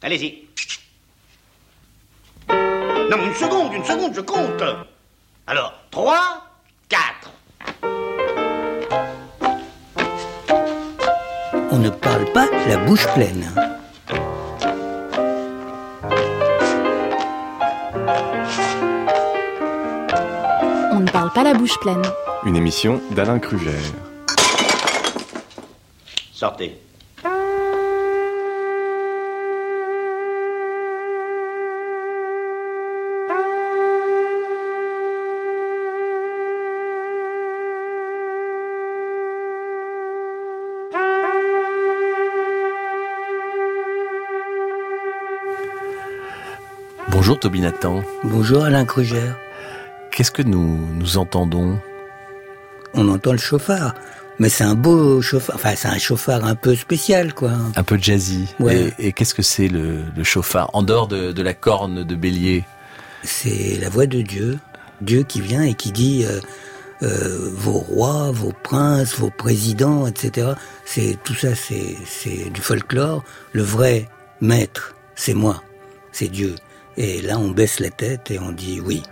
Allez-y. Non, une seconde, une seconde, je compte. Alors, 3, 4. On ne parle pas la bouche pleine. On ne parle pas la bouche pleine. Une émission d'Alain Kruger. Sortez. Toby Nathan. Bonjour Alain Kruger. Qu'est-ce que nous, nous entendons? On entend le chauffard. Mais c'est un beau chauffard, enfin c'est un chauffard un peu spécial quoi. Un peu jazzy. Ouais. Et, et qu'est-ce que c'est le, le chauffard? En dehors de, de la corne de bélier C'est la voix de Dieu. Dieu qui vient et qui dit euh, euh, vos rois, vos princes, vos présidents, etc. C'est tout ça, c'est du folklore. Le vrai maître, c'est moi, c'est Dieu. Et là, on baisse la tête et on dit oui.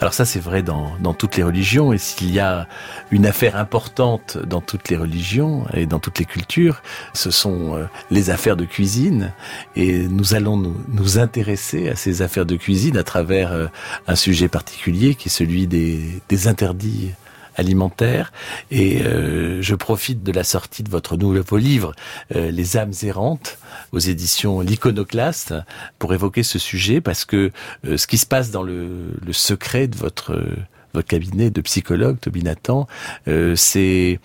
Alors ça c'est vrai dans, dans toutes les religions et s'il y a une affaire importante dans toutes les religions et dans toutes les cultures, ce sont euh, les affaires de cuisine et nous allons nous, nous intéresser à ces affaires de cuisine à travers euh, un sujet particulier qui est celui des, des interdits alimentaire. Et euh, je profite de la sortie de votre nouveau livre euh, Les âmes errantes aux éditions L'Iconoclaste pour évoquer ce sujet parce que euh, ce qui se passe dans le, le secret de votre votre cabinet de psychologue Toby Nathan euh, c'est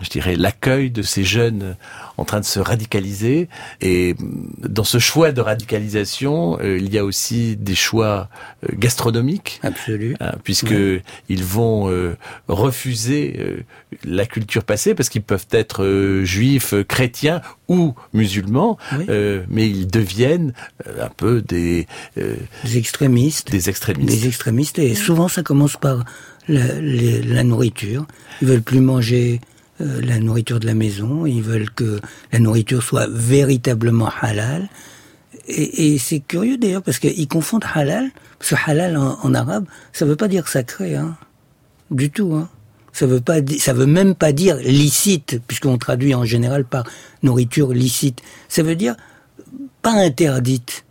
je dirais, l'accueil de ces jeunes en train de se radicaliser. Et dans ce choix de radicalisation, euh, il y a aussi des choix euh, gastronomiques, Absolu. hein, puisque ils vont euh, refuser euh, la culture passée, parce qu'ils peuvent être euh, juifs, chrétiens ou musulmans, Oui. euh, mais ils deviennent euh, un peu des, euh, Des extrémistes. des extrémistes. Des extrémistes. Et souvent, ça commence par la, les- la nourriture. Ils veulent plus manger euh, la nourriture de la maison. Ils veulent que la nourriture soit véritablement halal. Et, c'est curieux d'ailleurs parce qu'ils confondent halal. Parce que halal en, arabe, ça veut pas dire sacré, hein. Du tout, hein. Ça veut pas, ça veut même pas dire licite, puisqu'on traduit en général par nourriture licite. Ça veut dire pas interdite.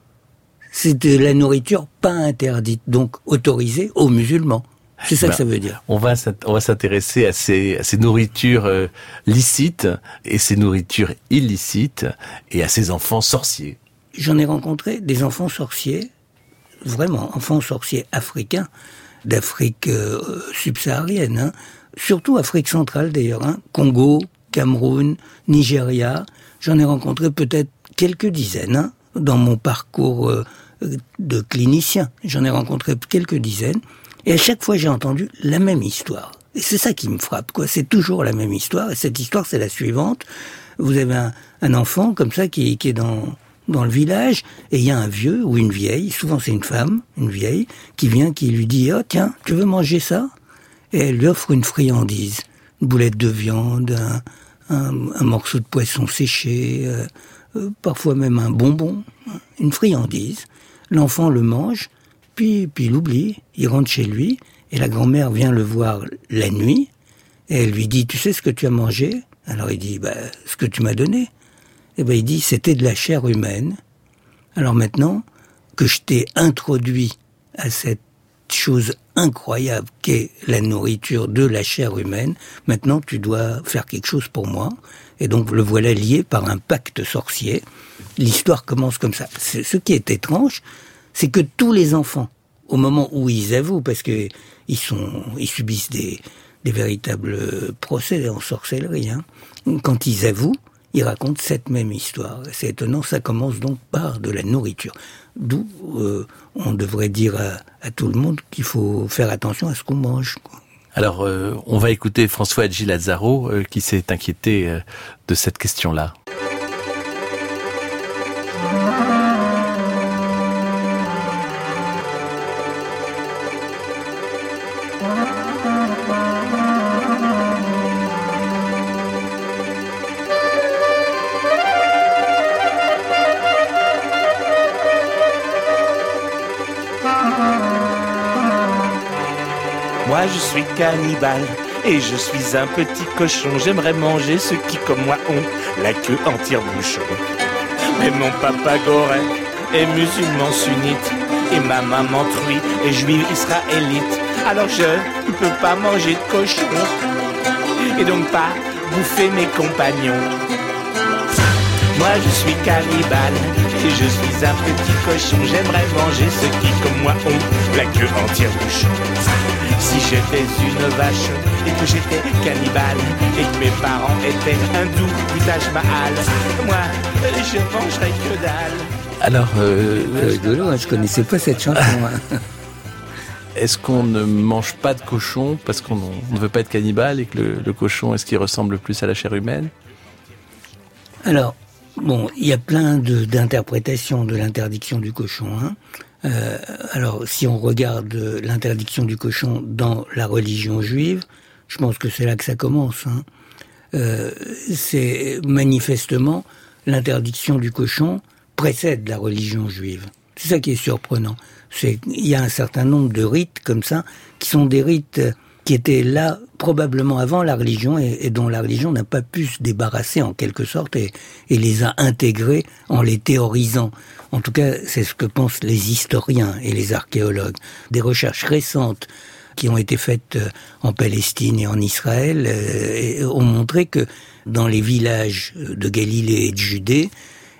C'est de la nourriture pas interdite, donc autorisée aux musulmans. C'est ça Ben, que ça veut dire. On va s'int- on va s'intéresser à ces, à ces nourritures euh, licites et ces nourritures illicites et à ces enfants sorciers. J'en ai rencontré des enfants sorciers, vraiment enfants sorciers africains, d'Afrique euh, subsaharienne, hein. surtout Afrique centrale d'ailleurs, hein. Congo, Cameroun, Nigeria. J'en ai rencontré peut-être quelques dizaines hein, dans mon parcours euh, de clinicien. J'en ai rencontré quelques dizaines. Et à chaque fois, j'ai entendu la même histoire. Et c'est ça qui me frappe, quoi. C'est toujours la même histoire. Et cette histoire, c'est la suivante. Vous avez un, enfant comme ça qui, est dans, dans le village, et il y a un vieux ou une vieille, souvent c'est une femme, une vieille, qui vient, qui lui dit, oh tiens, tu veux manger ça? Et elle lui offre une friandise, une boulette de viande, un morceau de poisson séché, euh, euh, parfois même un bonbon, hein, une friandise. L'enfant le mange, puis, puis il oublie, il rentre chez lui, et la grand-mère vient le voir la nuit, et elle lui dit, tu sais ce que tu as mangé? Alors il dit, bah, ce que tu m'as donné. Et ben il dit, c'était de la chair humaine. Alors maintenant que je t'ai introduit à cette chose incroyable qu'est la nourriture de la chair humaine, maintenant tu dois faire quelque chose pour moi. Et donc le voilà lié par un pacte sorcier. L'histoire commence comme ça. Ce qui est étrange, c'est que tous les enfants, au moment où ils avouent, parce que ils subissent des, véritables procès en sorcellerie, hein, quand ils avouent, ils racontent cette même histoire. C'est étonnant, ça commence donc par de la nourriture. D'où euh, on devrait dire à, tout le monde qu'il faut faire attention à ce qu'on mange. Alors, euh, on va écouter François Hadji Lazaro euh, qui s'est inquiété euh, de cette question-là. Suis cannibale et je suis un petit cochon. J'aimerais manger ceux qui, comme moi, ont la queue en tire-bouchon. Mais mon papa Goré est musulman sunnite et ma maman truie est juive israélite. Alors je ne peux pas manger de cochon et donc pas bouffer mes compagnons. Moi je suis cannibale et je suis un petit cochon. J'aimerais manger ceux qui, comme moi, ont la queue en tire-bouchon. Si j'étais une vache et que j'étais cannibale et que mes parents étaient hindous du Taj Mahal, moi je mangerais que dalle. Alors, euh, rigolo, hein, je connaissais pas cette chanson. hein. est-ce qu'on ne mange pas de cochon parce qu'on on ne veut pas être cannibale et que le, le cochon, est-ce qu'il ressemble plus à la chair humaine? Alors, bon, il y a plein d'interprétations de, l'interdiction du cochon. hein. Euh, alors, si on regarde l'interdiction du cochon dans la religion juive, je pense que c'est là que ça commence. hein. Euh, c'est manifestement l'interdiction du cochon précède la religion juive. C'est ça qui est surprenant. Il y a un certain nombre de rites comme ça qui sont des rites qui étaient là probablement avant la religion et, et dont la religion n'a pas pu se débarrasser en quelque sorte et, et les a intégrés en les théorisant. En tout cas, c'est ce que pensent les historiens et les archéologues. Des recherches récentes qui ont été faites euh, en Palestine et en Israël euh, ont montré que dans les villages de Galilée et de Judée,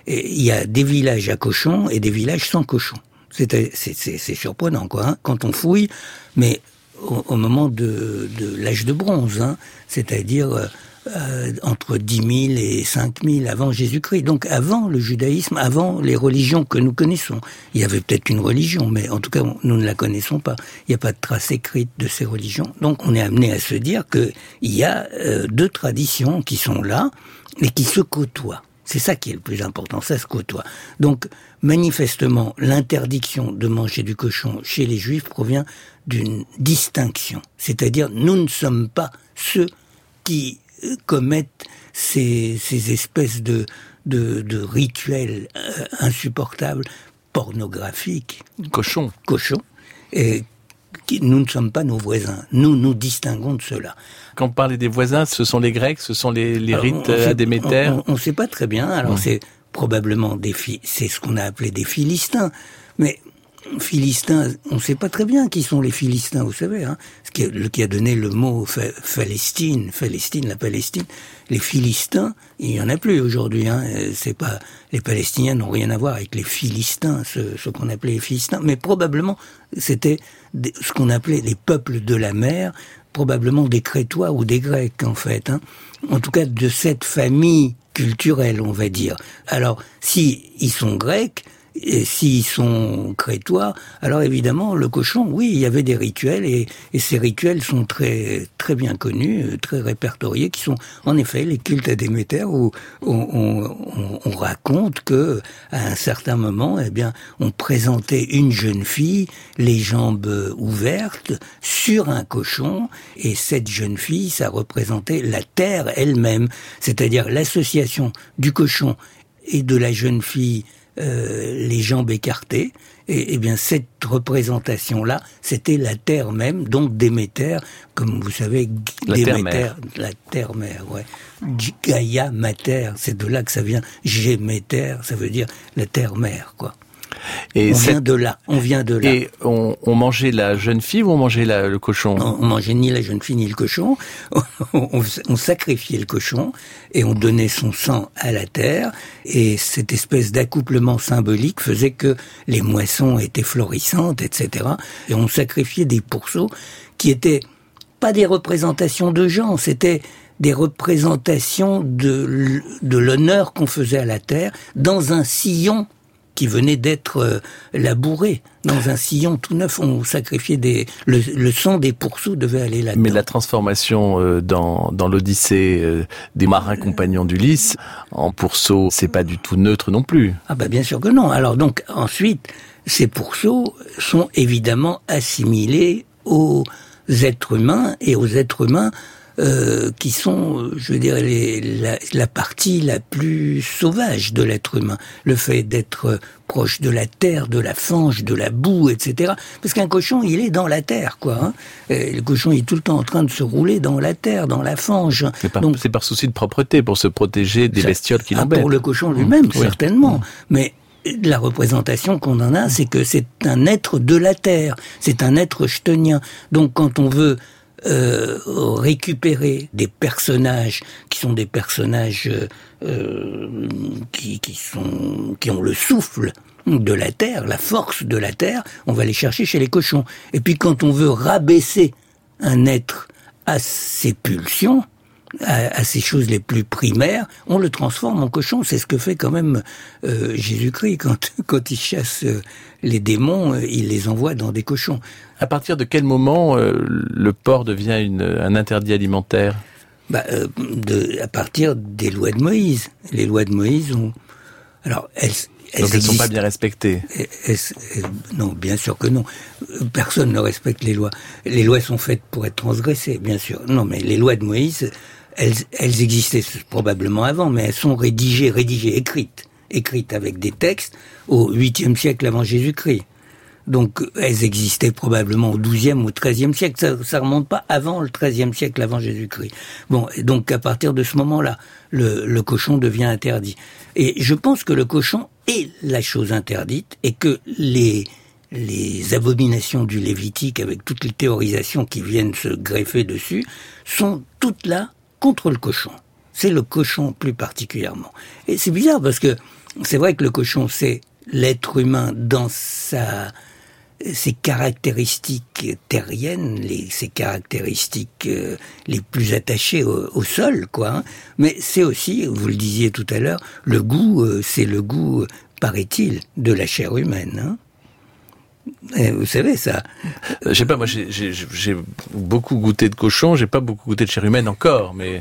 il y a des villages à cochons et des villages sans cochons. C'est surprenant, quoi, hein, quand on fouille, mais au, moment de, l'âge de bronze, hein, c'est-à-dire euh, euh, entre 10 000 et 5 000 avant Jésus-Christ. Donc avant le judaïsme, avant les religions que nous connaissons. Il y avait peut-être une religion, mais en tout cas, nous ne la connaissons pas. Il n'y a pas de trace écrite de ces religions. Donc on est amené à se dire qu'il y a euh, deux traditions qui sont là et qui se côtoient. C'est ça qui est le plus important, ça se côtoie. Donc, manifestement, l'interdiction de manger du cochon chez les juifs provient d'une distinction. C'est-à-dire, nous ne sommes pas ceux qui euh, commettent ces, ces espèces de, de, de rituels euh, insupportables, pornographiques, Cochon. cochons, et nous ne sommes pas nos voisins. Nous nous distinguons de cela. Quand on parlait des voisins, ce sont les Grecs, ce sont les, rites on- on euh, sait- à Déméter. On ne sait pas très bien. Alors c'est probablement des c'est ce qu'on a appelé des Philistins. Mais Philistins, on ne sait pas très bien qui sont les Philistins, vous savez, hein, ce qui, a, donné le mot Palestine, Palestine, la Palestine. Les Philistins, il y en a plus aujourd'hui. Hein, euh, c'est pas les Palestiniens n'ont rien à voir avec les Philistins, ce, ce qu'on appelait les Philistins, mais probablement c'était ce qu'on appelait les peuples de la mer, probablement des Crétois ou des Grecs en fait. Hein. En tout cas, de cette famille culturelle, on va dire. Alors, si ils sont grecs, et s'ils sont crétois, alors évidemment, le cochon, oui, il y avait des rituels, et, et ces rituels sont très très bien connus, euh, très répertoriés, qui sont en effet les cultes à Déméter, où on, on- on- on raconte que à un certain moment, eh bien, on présentait une jeune fille, les jambes ouvertes, sur un cochon, et cette jeune fille, ça représentait la terre elle-même, c'est-à-dire l'association du cochon et de la jeune fille euh, les jambes écartées. Et, et bien cette représentation-là, c'était la terre même, donc Déméter, comme vous savez, La Déméter, la terre-mère, ouais. G- Gaïa mater, c'est de là que ça vient. Géméter, ça veut dire la terre-mère, quoi. Et, on cette- vient de là, on vient de là. et on, on mangeait la jeune fille ou on mangeait la- le cochon? On, on mangeait ni la jeune fille ni le cochon. On, on sacrifiait le cochon et on donnait son sang à la terre. Et cette espèce d'accouplement symbolique faisait que les moissons étaient florissantes, etc. Et on sacrifiait des pourceaux qui étaient pas des représentations de gens, c'était des représentations de l'honneur qu'on faisait à la terre dans un sillon qui venait d'être euh, labouré. Dans un sillon tout neuf, on sacrifiait des... Le, le sang des pourceaux devait aller là-dedans. Mais la transformation euh, dans, dans l'Odyssée euh, des marins compagnons d'Ulysse en pourceau, c'est pas du tout neutre non plus. Ah bah bien sûr que non. Alors donc ensuite, ces pourceaux sont évidemment assimilés aux êtres humains et aux êtres humains euh, qui sont, euh, je veux dire, les, la, la, partie la plus sauvage de l'être humain. Le fait d'être proche de la terre, de la fange, de la boue, etc. Parce qu'un cochon, il est dans la terre, quoi. Hein. le cochon, il est tout le temps en train de se rouler dans la terre, dans la fange. C'est par, Donc, par souci de propreté, pour se protéger des bestioles qui ah, l'embêtent. Pour le cochon lui-même, certainement. Mais la représentation qu'on en a, c'est que c'est un être de la terre, c'est un être chtonien. Donc quand on veut euh, récupérer des personnages qui sont des personnages euh, qui, qui, sont qui ont le souffle de la terre, la force de la terre, on va les chercher chez les cochons. Et puis quand on veut rabaisser un être à ses pulsions, à, ces choses les plus primaires, on le transforme en cochon. C'est ce que fait quand même euh, Jésus-Christ quand, quand il chasse euh, les démons, euh, il les envoie dans des cochons. À partir de quel moment le porc devient une, un interdit alimentaire? Bah, de, À partir des lois de Moïse. Les lois de Moïse ont... Alors, elles, donc elles ne sont pas bien respectées. non, bien sûr que non. Personne ne respecte les lois. Les lois sont faites pour être transgressées, bien sûr. Non, mais les lois de Moïse, elles, elles existaient probablement avant, mais elles sont rédigées, rédigées, écrites, écrites avec des textes au 8e siècle avant Jésus-Christ. Donc elles existaient probablement au 12e ou 13e siècle, ça, ça remonte pas avant le 13e siècle avant Jésus-Christ. Bon, et donc à partir de ce moment-là, le, le, cochon devient interdit. Et je pense que le cochon est la chose interdite et que les les abominations du Lévitique, avec toutes les théorisations qui viennent se greffer dessus, sont toutes là contre le cochon. C'est le cochon plus particulièrement. Et c'est bizarre parce que c'est vrai que le cochon, c'est l'être humain dans sa ses caractéristiques terriennes, les, ses caractéristiques euh, les plus attachées au, sol, quoi. Hein. Mais c'est aussi, vous le disiez tout à l'heure, le goût, euh, c'est le goût, paraît-il, de la chair humaine. Hein. Eh, vous savez ça euh, Je sais pas, moi j'ai beaucoup goûté de cochon, j'ai pas beaucoup goûté de chair humaine encore, mais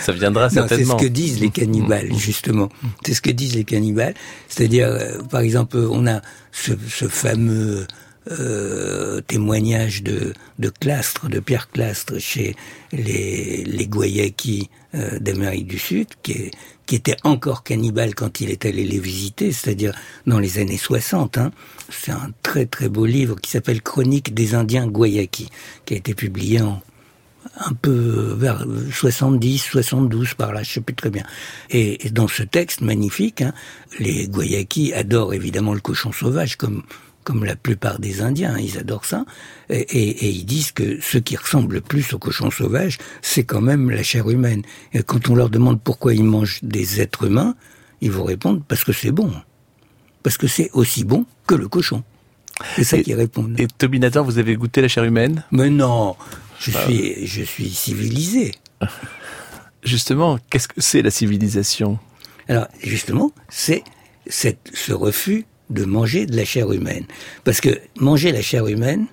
ça viendra certainement. C'est ce que disent les cannibales, mm. justement. C'est ce que disent les cannibales. C'est-à-dire, euh, par exemple, on a ce, ce fameux euh, témoignage de, de Clastre, de Pierre Clastre chez les, les euh, d'Amérique du Sud, qui, est, qui était encore cannibale quand il est allé les visiter, c'est-à-dire dans les années 60. Hein. C'est un très très beau livre qui s'appelle Chronique des Indiens Guayaki, qui a été publié en un peu vers 70, 72 par là, je sais plus très bien. Et, dans ce texte magnifique, hein, les Guayaki adorent évidemment le cochon sauvage comme comme la plupart des Indiens, ils adorent ça, et, ils disent que ce qui ressemble le plus au cochon sauvage, c'est quand même la chair humaine. Et quand on leur demande pourquoi ils mangent des êtres humains, ils vous répondent parce que c'est bon. Parce que c'est aussi bon que le cochon. C'est ça qu'ils répondent. Et Tobinator, vous avez goûté la chair humaine? Mais non, je bah, suis, je suis civilisé. Justement, qu'est-ce que c'est la civilisation? Alors, justement, c'est ce refus de manger de la chair humaine. Parce que manger la chair humaine,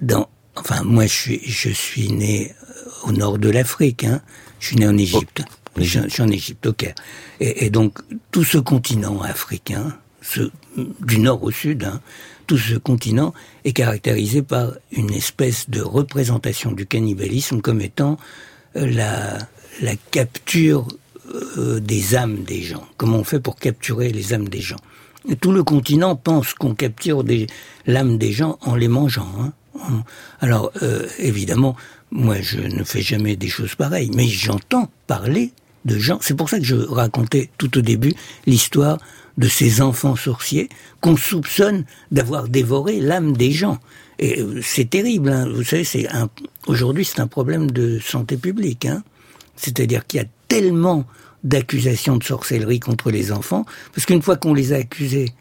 dans, enfin, moi, je suis, je suis né euh, au nord de l'Afrique, hein. Je suis né en Égypte. Oh, je, suis en Égypte, au Caire. Et, donc, tout ce continent africain, ce, du nord au sud, hein, tout ce continent est caractérisé par une espèce de représentation du cannibalisme comme étant euh, la, la capture euh, des âmes des gens. Comment on fait pour capturer les âmes des gens? Tout le continent pense qu'on capture l'âme des gens en les mangeant. Hein. Alors, euh, évidemment, moi, je ne fais jamais des choses pareilles, mais j'entends parler de gens. C'est pour ça que je racontais tout au début l'histoire de ces enfants sorciers qu'on soupçonne d'avoir dévoré l'âme des gens. Et euh, c'est terrible, hein. vous savez, c'est un, aujourd'hui c'est un problème de santé publique. Hein. C'est-à-dire qu'il y a tellement d'accusations de sorcellerie contre les enfants, parce qu'une fois qu'on les a accusés,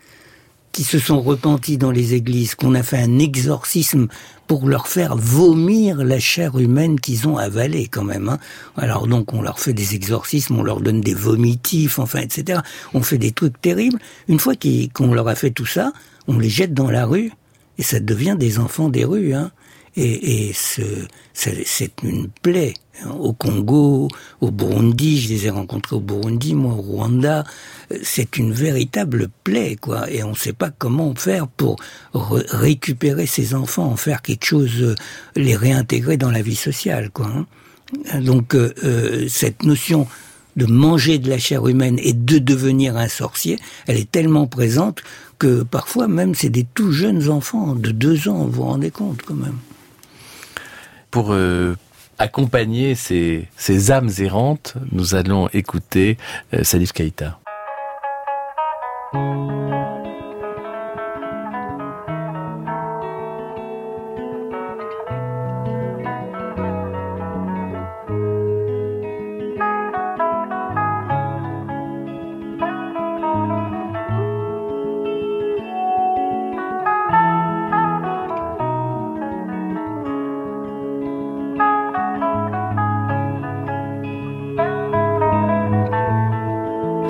qui se sont repentis dans les églises, qu'on a fait un exorcisme pour leur faire vomir la chair humaine qu'ils ont avalée quand même. Hein. Alors donc on leur fait des exorcismes, on leur donne des vomitifs, enfin etc. On fait des trucs terribles. Une fois qu'on leur a fait tout ça, on les jette dans la rue et ça devient des enfants des rues. Hein. Et, c'est une plaie au Congo, au Burundi, je les ai rencontrés au Burundi, moi au Rwanda. C'est une véritable plaie, quoi. Et on ne sait pas comment faire pour récupérer ces enfants, en faire quelque chose, les réintégrer dans la vie sociale, quoi. Hein. Donc euh, euh, cette notion de manger de la chair humaine et de devenir un sorcier, elle est tellement présente que parfois même c'est des tout jeunes enfants de deux ans, vous vous rendez compte quand même. Pour euh, accompagner ces, âmes errantes, nous allons écouter euh, Salif Keïta.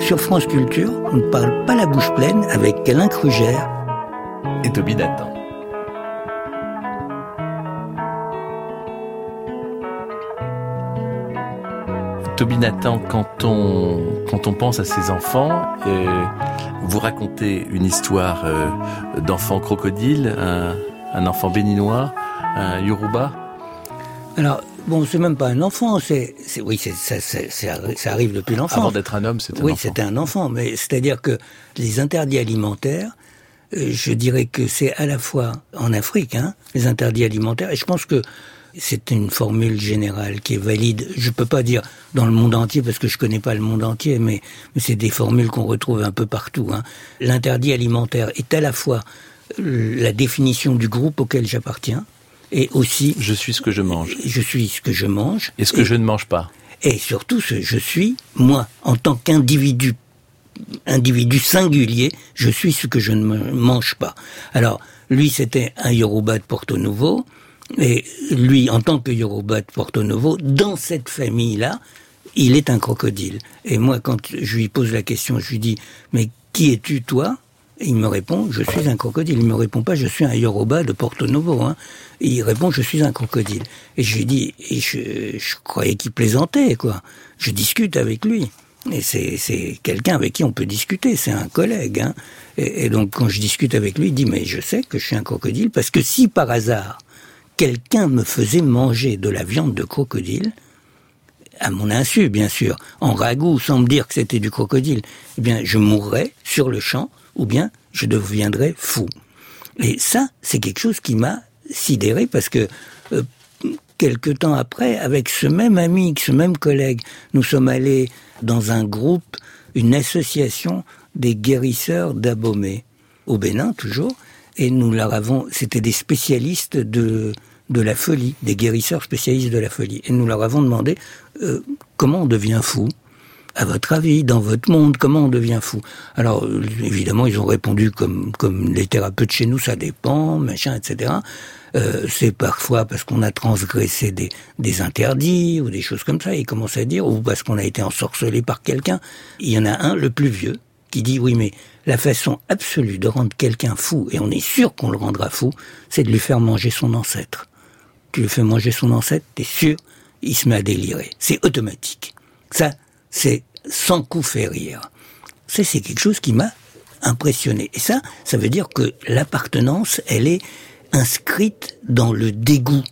Sur France Culture, on ne parle pas la bouche pleine avec Alain Krugère et Toby Nathan. Toby Nathan, quand on, quand on pense à ces enfants, euh, vous racontez une histoire euh, d'enfant crocodile, un, un, enfant béninois, un Yoruba? Alors, bon, c'est même pas un enfant, c'est, oui, c'est, ça, ça, arrive depuis l'enfance. Avant d'être un homme, c'était un oui, enfant. Oui, c'était un enfant, mais c'est-à-dire que les interdits alimentaires, euh, je dirais que c'est à la fois en Afrique, hein, les interdits alimentaires, et je pense que c'est une formule générale qui est valide. Je peux pas dire dans le monde entier parce que je connais pas le monde entier, mais, mais c'est des formules qu'on retrouve un peu partout. Hein. L'interdit alimentaire est à la fois la définition du groupe auquel j'appartiens et aussi je suis ce que je mange. Je suis ce que je mange et ce que et, je ne mange pas. Et surtout ce je suis moi en tant qu'individu individu singulier, je suis ce que je ne mange pas. Alors, lui, c'était un Yoruba de Porto Novo, et lui, en tant que Yoruba de Porto Novo, dans cette famille-là, il est un crocodile. Et moi, quand je lui pose la question, je lui dis, mais qui es-tu, toi? Il me répond, je suis un crocodile. Il me répond pas, je suis un Yoruba de Porto Novo. Hein. Il répond, je suis un crocodile. Et je lui dis, et je, je croyais qu'il plaisantait, quoi. Je discute avec lui. Et c'est quelqu'un avec qui on peut discuter, c'est un collègue. Hein. Et, et, donc quand je discute avec lui, il dit mais je sais que je suis un crocodile parce que si par hasard quelqu'un me faisait manger de la viande de crocodile, à mon insu bien sûr, en ragoût sans me dire que c'était du crocodile, eh bien je mourrais sur le champ ou bien je deviendrais fou. Et ça, c'est quelque chose qui m'a sidéré parce que euh, quelque temps après, avec ce même ami, ce même collègue, nous sommes allés dans un groupe, une association des guérisseurs d'Abomey, au Bénin toujours, et nous leur avons, c'était des spécialistes de, de la folie, des guérisseurs spécialistes de la folie, et nous leur avons demandé euh, comment on devient fou à votre avis, dans votre monde, comment on devient fou? Alors, évidemment, ils ont répondu comme, comme les thérapeutes chez nous, ça dépend, machin, etc. Euh, c'est parfois parce qu'on a transgressé des, des interdits ou des choses comme ça, ils commencent à dire, ou parce qu'on a été ensorcelé par quelqu'un. Il y en a un, le plus vieux, qui dit, oui, mais la façon absolue de rendre quelqu'un fou, et on est sûr qu'on le rendra fou, c'est de lui faire manger son ancêtre. Tu lui fais manger son ancêtre, t'es sûr, il se met à délirer. C'est automatique. Ça, c'est sans coup fait rire. C'est quelque chose qui m'a impressionné. Et ça, ça veut dire que l'appartenance, elle est inscrite dans le dégoût.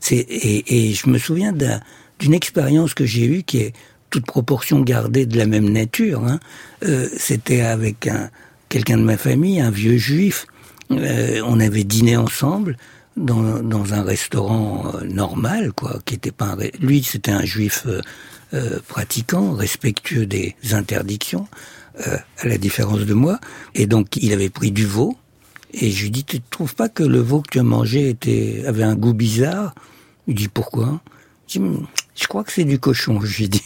C'est, et, et je me souviens d'une expérience que j'ai eue qui est toute proportion gardée de la même nature. Hein. Euh, C'était avec un, quelqu'un de ma famille, un vieux juif. Euh, on avait dîné ensemble dans, dans un restaurant euh, normal, quoi, qui était pas un, lui, c'était un juif euh, euh, pratiquant, respectueux des interdictions, euh, à la différence de moi. Et donc, il avait pris du veau. Et je lui dis, tu ne trouves pas que le veau que tu as mangé était, avait un goût bizarre? Il dit, pourquoi? Je dis, je crois que c'est du cochon, je lui dis.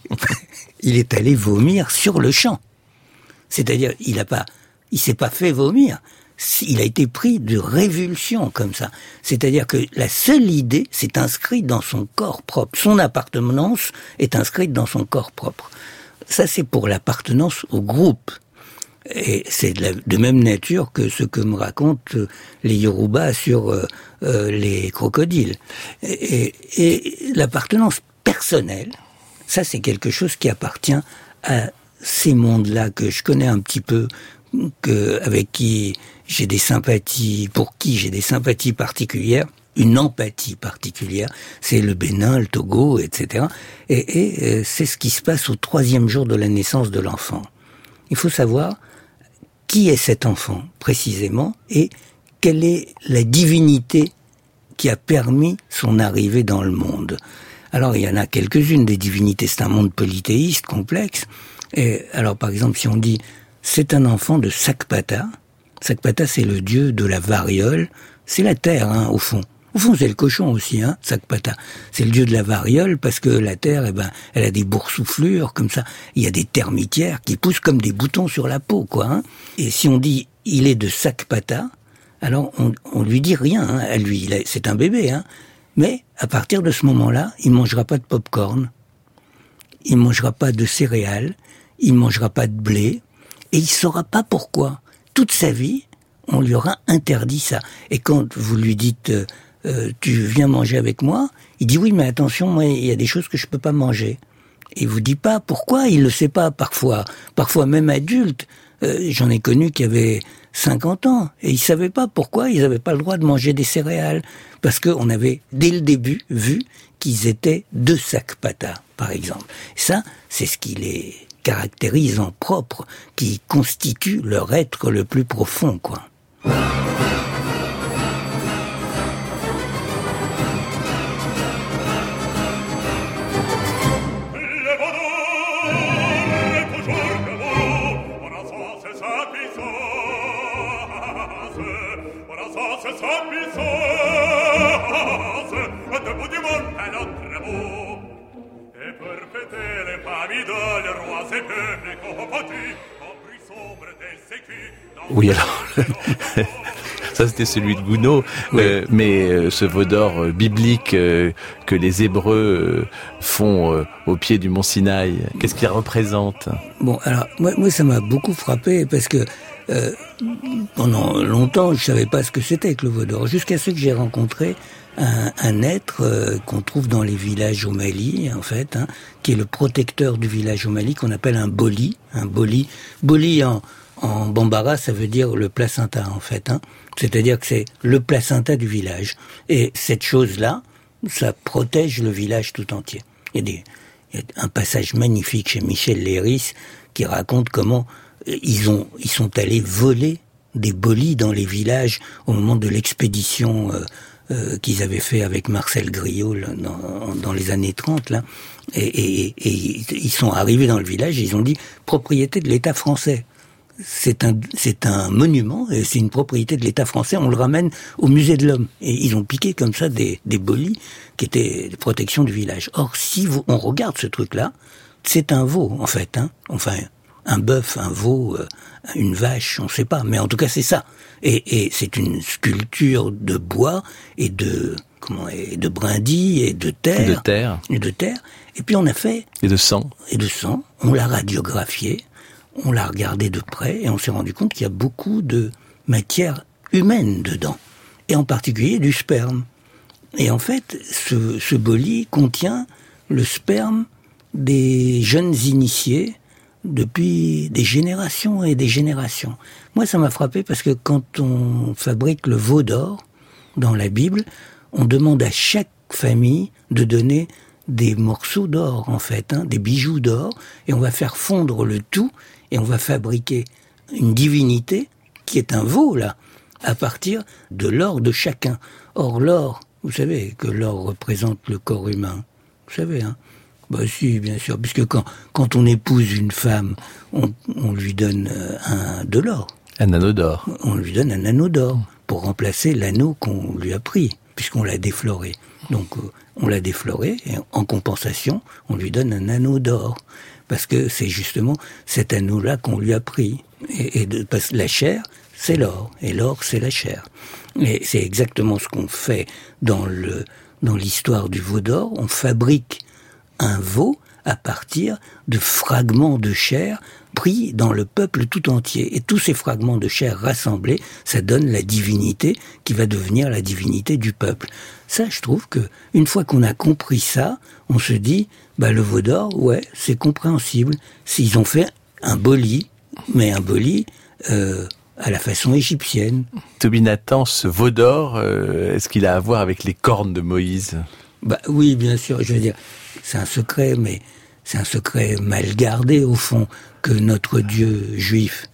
il est allé vomir sur le champ. C'est-à-dire, il a pas, il s'est pas fait vomir. Il a été pris de révulsion comme ça. C'est-à-dire que la seule idée s'est inscrite dans son corps propre. Son appartenance est inscrite dans son corps propre. Ça, c'est pour l'appartenance au groupe. Et c'est de, même nature que ce que me racontent les Yoruba sur euh, euh, les crocodiles. Et, l'appartenance personnelle, ça c'est quelque chose qui appartient à ces mondes-là que je connais un petit peu, avec qui j'ai des sympathies, pour qui j'ai des sympathies particulières. une empathie particulière. C'est le Bénin, le Togo, etc. Et, et c'est ce qui se passe au troisième jour de la naissance de l'enfant. Il faut savoir qui est cet enfant précisément et quelle est la divinité qui a permis son arrivée dans le monde. Alors il y en a quelques-unes des divinités, c'est un monde polythéiste complexe. Et alors par exemple si on dit c'est un enfant de Sakpata, Sakpata c'est le dieu de la variole, c'est la terre hein, au fond. Au fond, c'est le cochon aussi, hein, Sakpata. C'est le dieu de la variole parce que la terre, eh ben, elle a des boursouflures comme ça. Il y a des termitières qui poussent comme des boutons sur la peau, quoi. Hein. Et si on dit il est de Sakpata, alors on, on lui dit rien hein, à lui. C'est un bébé, hein. Mais à partir de ce moment-là, il mangera pas de pop-corn, il mangera pas de céréales, il mangera pas de blé, et il saura pas pourquoi. Toute sa vie, on lui aura interdit ça. Et quand vous lui dites euh, euh, tu viens manger avec moi Il dit oui, mais attention, moi, il y a des choses que je peux pas manger. Il vous dit pas pourquoi, il le sait pas parfois. Parfois même adulte, euh, j'en ai connu qui avaient 50 ans et ils savaient pas pourquoi ils n'avaient pas le droit de manger des céréales parce qu'on avait dès le début vu qu'ils étaient deux sacs pata, par exemple. Ça, c'est ce qui les caractérise en propre, qui constitue leur être le plus profond, quoi. Oui, alors, ça c'était celui de Gounod, euh, mais euh, ce veau d'or euh, biblique que les Hébreux font au pied du mont Sinaï, qu'est-ce qu'il représente? Bon, alors moi, moi ça m'a beaucoup frappé parce que pendant longtemps je savais pas ce que c'était que le veau d'or, jusqu'à ce que j'ai rencontré un, un être qu'on trouve dans les villages au Mali, en fait, hein, qui est le protecteur du village au Mali, qu'on appelle un boli, un boli, boli en en bambara, ça veut dire le placenta en fait. Hein. C'est-à-dire que c'est le placenta du village. Et cette chose-là, ça protège le village tout entier. Il y, a un passage magnifique chez Michel Léris qui raconte comment euh, ils ont ils sont allés voler des bolis dans les villages au moment de l'expédition euh, euh, qu'ils avaient fait avec Marcel Griot dans, dans, les années 30 là et, et, et, ils sont arrivés dans le village et ils ont dit propriété de l'État français c'est un, c'est un monument, c'est une propriété de l'État français. On le ramène au musée de l'homme. Et ils ont piqué comme ça des, des bolis qui étaient de protection du village. Or, si on regarde ce truc-là, c'est un veau, en fait. Hein. Enfin, un bœuf, un veau, euh, une vache, on ne sait pas. Mais en tout cas, c'est ça. Et, et c'est une sculpture de bois et de comment et de brindilles et de terre. De terre. Et de terre. Et puis on a fait. Et de sang. Et de sang. On l'a radiographié on l'a regardé de près et on s'est rendu compte qu'il y a beaucoup de matière humaine dedans, et en particulier du sperme. Et en fait, ce, ce boli contient le sperme des jeunes initiés depuis des générations et des générations. Moi, ça m'a frappé parce que quand on fabrique le veau d'or dans la Bible, on demande à chaque famille de donner des morceaux d'or, en fait, hein, des bijoux d'or, et on va faire fondre le tout et on va fabriquer une divinité qui est un veau, là, à partir de l'or de chacun. Or, l'or, vous savez que l'or représente le corps humain. Vous savez, hein Bah si, bien sûr, puisque quand, quand on épouse une femme, on, on lui donne euh, un, de l'or. Un anneau d'or. On lui donne un anneau d'or pour remplacer l'anneau qu'on lui a pris, puisqu'on l'a défloré. Donc, euh, on l'a défloré, et en compensation, on lui donne un anneau d'or parce que c'est justement cet anneau-là qu'on lui a pris. Et, parce la chair, c'est l'or, et l'or, c'est la chair. Et c'est exactement ce qu'on fait dans dans l'histoire du veau d'or. On fabrique un veau à partir de fragments de chair pris dans le peuple tout entier. Et tous ces fragments de chair rassemblés, ça donne la divinité qui va devenir la divinité du peuple. Ça, je trouve que une fois qu'on a compris ça, on se dit, bah le veau d'or, ouais, c'est compréhensible. S'ils ont fait un boli, mais un boli euh, à la façon égyptienne. Toby Nathan, ce veau d'or, euh, est-ce qu'il a à voir avec les cornes de Moïse? Bah oui, bien sûr. Je veux dire, c'est un secret, mais c'est un secret mal gardé au fond que notre Dieu juif,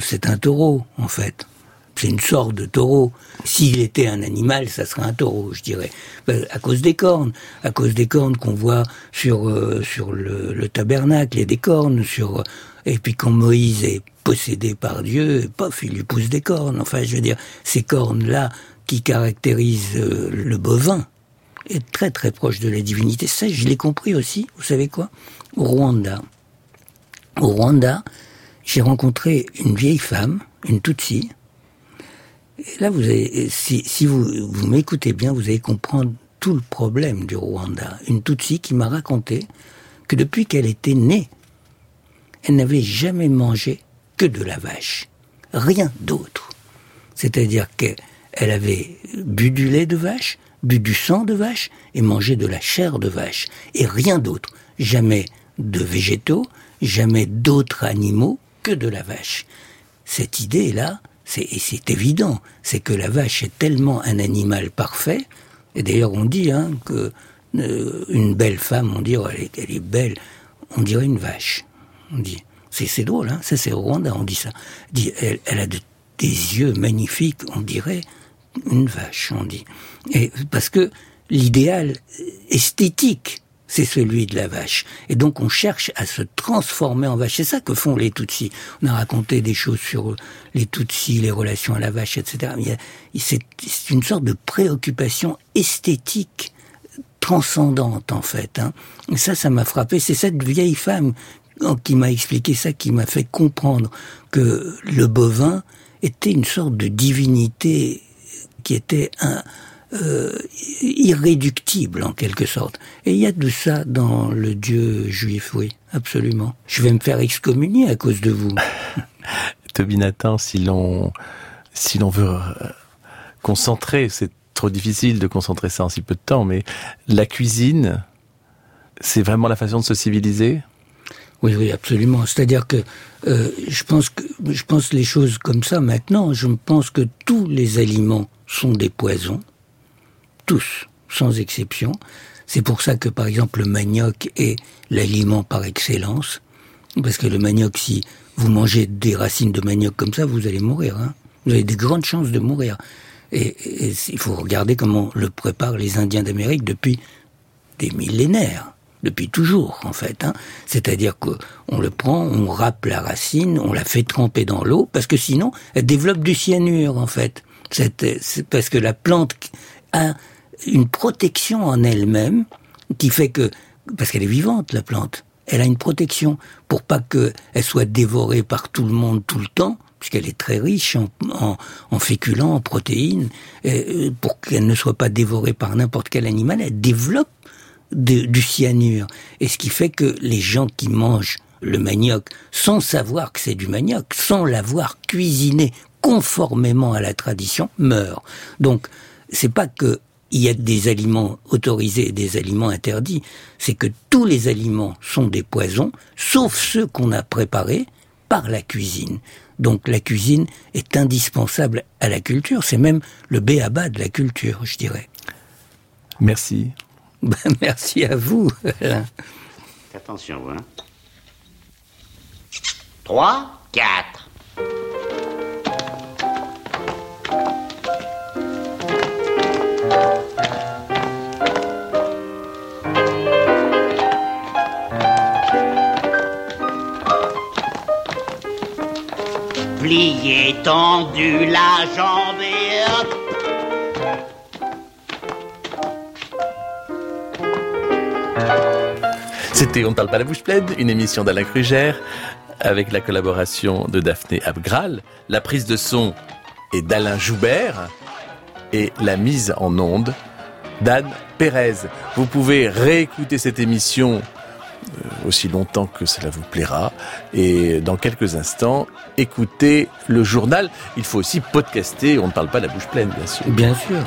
c'est un taureau en fait. C'est une sorte de taureau. S'il était un animal, ça serait un taureau, je dirais. Ben, à cause des cornes, à cause des cornes qu'on voit sur euh, sur le, le, tabernacle, a des cornes sur. Et puis quand Moïse est possédé par Dieu, pof, il lui pousse des cornes. Enfin, je veux dire, ces cornes là qui caractérisent euh, le bovin est très très proche de la divinité. Ça, je l'ai compris aussi. Vous savez quoi? Au Rwanda. Au Rwanda, j'ai rencontré une vieille femme, une Tutsi, et là, vous si, vous m'écoutez bien, vous allez comprendre tout le problème du Rwanda. Une Tutsi qui m'a raconté que depuis qu'elle était née, elle n'avait jamais mangé que de la vache. Rien d'autre. C'est-à-dire qu'elle avait bu du lait de vache, bu du sang de vache et mangé de la chair de vache. Et rien d'autre. Jamais de végétaux, jamais d'autres animaux que de la vache. Cette idée-là, et c'est évident, c'est que la vache est tellement un animal parfait, et d'ailleurs on dit hein, que euh, une belle femme, on dit oh, elle, est, elle, est, belle, on dirait une vache. On dit, c'est drôle, hein, ça c'est au Rwanda, on dit ça. Dit, elle, a de, des yeux magnifiques, on dirait une vache, on dit. Et parce que l'idéal esthétique c'est celui de la vache. Et donc on cherche à se transformer en vache. C'est ça que font les Tutsis. On a raconté des choses sur les Tutsis, les relations à la vache, etc. C'est une sorte de préoccupation esthétique transcendante en fait. Hein. Et ça, ça m'a frappé. C'est cette vieille femme qui m'a expliqué ça, qui m'a fait comprendre que le bovin était une sorte de divinité qui était un, euh, irréductible en quelque sorte. Et il y a de ça dans le Dieu juif, oui, absolument. Je vais me faire excommunier à cause de vous. Toby Nathan, si l'on si l'on veut euh, concentrer, c'est trop difficile de concentrer ça en si peu de temps, mais la cuisine, c'est vraiment la façon de se civiliser? Oui, oui, absolument. C'est-à-dire que euh, je pense que je pense les choses comme ça maintenant. Je pense que tous les aliments sont des poisons tous, sans exception. C'est pour ça que, par exemple, le manioc est l'aliment par excellence. Parce que le manioc, si vous mangez des racines de manioc comme ça, vous allez mourir. Hein. Vous avez des grandes chances de mourir. Et, il faut regarder comment le préparent les Indiens d'Amérique depuis des millénaires, depuis toujours en fait. Hein. C'est-à-dire qu'on le prend, on râpe la racine, on la fait tremper dans l'eau, parce que sinon, elle développe du cyanure en fait. C'est parce que la plante a une protection en elle-même qui fait que, parce qu'elle est vivante, la plante, elle a une protection pour pas qu'elle soit dévorée par tout le monde tout le temps, puisqu'elle est très riche en, en, en féculents, en protéines, euh, pour qu'elle ne soit pas dévorée par n'importe quel animal, elle développe du cyanure. Et ce qui fait que les gens qui mangent le manioc sans savoir que c'est du manioc, sans l'avoir cuisiné conformément à la tradition, meurent. Donc, c'est pas que il y a des aliments autorisés et des aliments interdits. C'est que tous les aliments sont des poisons, sauf ceux qu'on a préparés par la cuisine. Donc la cuisine est indispensable à la culture. C'est même le béaba de la culture, je dirais. Merci. Ben, merci à vous. Attention, hein. 3, 4. C'était On parle pas la bouche pleine, une émission d'Alain Krugère avec la collaboration de Daphné Abgral, la prise de son est d'Alain Joubert et la mise en onde d'Anne Pérez. Vous pouvez réécouter cette émission aussi longtemps que cela vous plaira. Et dans quelques instants, écoutez le journal. Il faut aussi podcaster. On ne parle pas la bouche pleine, bien sûr. Bien sûr.